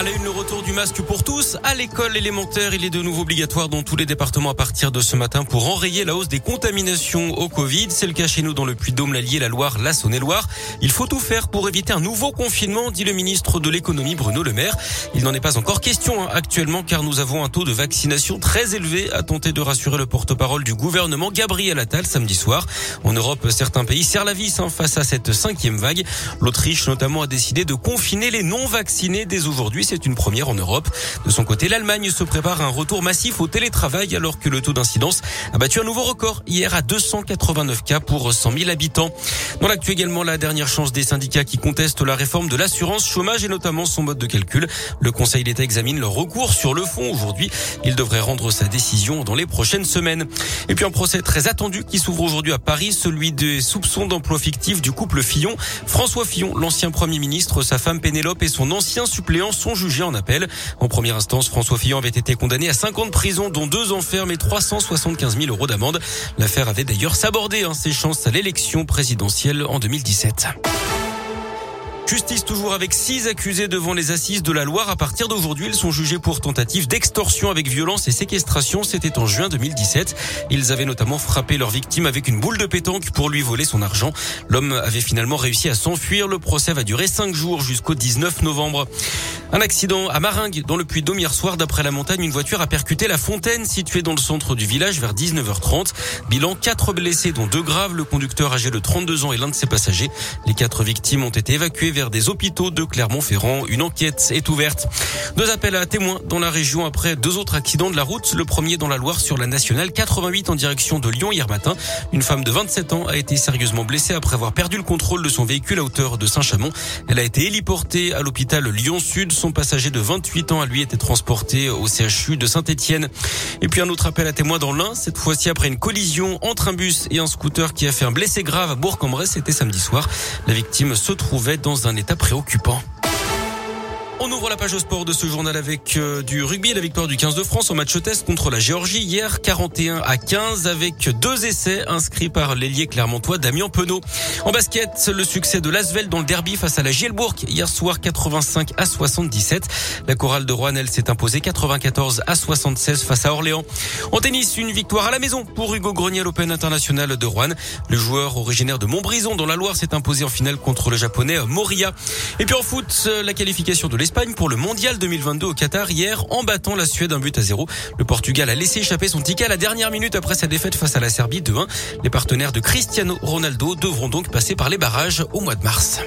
À la une, le retour du masque pour tous. À l'école élémentaire, il est de nouveau obligatoire dans tous les départements à partir de ce matin pour enrayer la hausse des contaminations au Covid. C'est le cas chez nous dans le Puy-de-Dôme, l'Allier, la Loire, la Saône-et-Loire. Il faut tout faire pour éviter un nouveau confinement, dit le ministre de l'économie Bruno Le Maire. Il n'en est pas encore question hein, actuellement car nous avons un taux de vaccination très élevé, a tenté de rassurer le porte-parole du gouvernement Gabriel Attal samedi soir. En Europe, certains pays serrent la vis hein, face à cette cinquième vague. L'Autriche notamment a décidé de confiner les non-vaccinés dès aujourd'hui c'est une première en Europe. De son côté, l'Allemagne se prépare à un retour massif au télétravail alors que le taux d'incidence a battu un nouveau record hier à 289 cas pour 100 000 habitants. Dans l'actu également, la dernière chance des syndicats qui contestent la réforme de l'assurance chômage et notamment son mode de calcul. Le Conseil d'État examine le recours sur le fond aujourd'hui. Il devrait rendre sa décision dans les prochaines semaines. Et puis un procès très attendu qui s'ouvre aujourd'hui à Paris, celui des soupçons d'emploi fictif du couple Fillon. François Fillon, l'ancien Premier ministre, sa femme Pénélope et son ancien suppléant sont jugés en appel. En première instance, François Fillon avait été condamné à 50 ans de prison, dont deux ans ferme et 375 000 euros d'amende. L'affaire avait d'ailleurs sabordé hein, ses chances à l'élection présidentielle en 2017. Justice toujours avec six accusés devant les assises de la Loire. À partir d'aujourd'hui, ils sont jugés pour tentative d'extorsion avec violence et séquestration. C'était en juin 2017. Ils avaient notamment frappé leur victime avec une boule de pétanque pour lui voler son argent. L'homme avait finalement réussi à s'enfuir. Le procès va durer cinq jours jusqu'au 19 novembre. Un accident à Maringue, dans le Puy-de-Dôme hier soir. D'après la montagne, une voiture a percuté la fontaine située dans le centre du village vers 19h30. Bilan, quatre blessés, dont deux graves. Le conducteur âgé de 32 ans et l'un de ses passagers. Les quatre victimes ont été évacuées vers des hôpitaux de Clermont-Ferrand. Une enquête est ouverte. Deux appels à témoins dans la région après deux autres accidents de la route. Le premier dans la Loire sur la nationale 88 en direction de Lyon hier matin. Une femme de 27 ans a été sérieusement blessée après avoir perdu le contrôle de son véhicule à hauteur de Saint-Chamond. Elle a été héliportée à l'hôpital Lyon-Sud. Son passager de 28 ans a lui été transporté au CHU de Saint-Etienne. Et puis un autre appel à témoins dans l'Ain, cette fois-ci après une collision entre un bus et un scooter qui a fait un blessé grave à Bourg-en-Bresse. C'était samedi soir. La victime se trouvait dans un état préoccupant. On ouvre la page au sport de ce journal avec euh, du rugby, la victoire du 15 de France au match test contre la Géorgie hier 41 à 15 avec deux essais inscrits par l'ailier clermontois Damien Penaud. En basket, le succès de l'Asvel dans le derby face à la Gielbourg hier soir 85 à 77. La chorale de Rouen, elle s'est imposée 94 à 76 face à Orléans. En tennis, une victoire à la maison pour Hugo Grenier à l'Open International de Rouen. Le joueur originaire de Montbrison dans la Loire s'est imposé en finale contre le japonais Moria. Et puis en foot, la qualification de l'Espagne pour le mondial 2022 au Qatar hier en battant la Suède un but à zéro. Le Portugal a laissé échapper son ticket à la dernière minute après sa défaite face à la Serbie de 1. Les partenaires de Cristiano Ronaldo devront donc passer par les barrages au mois de mars.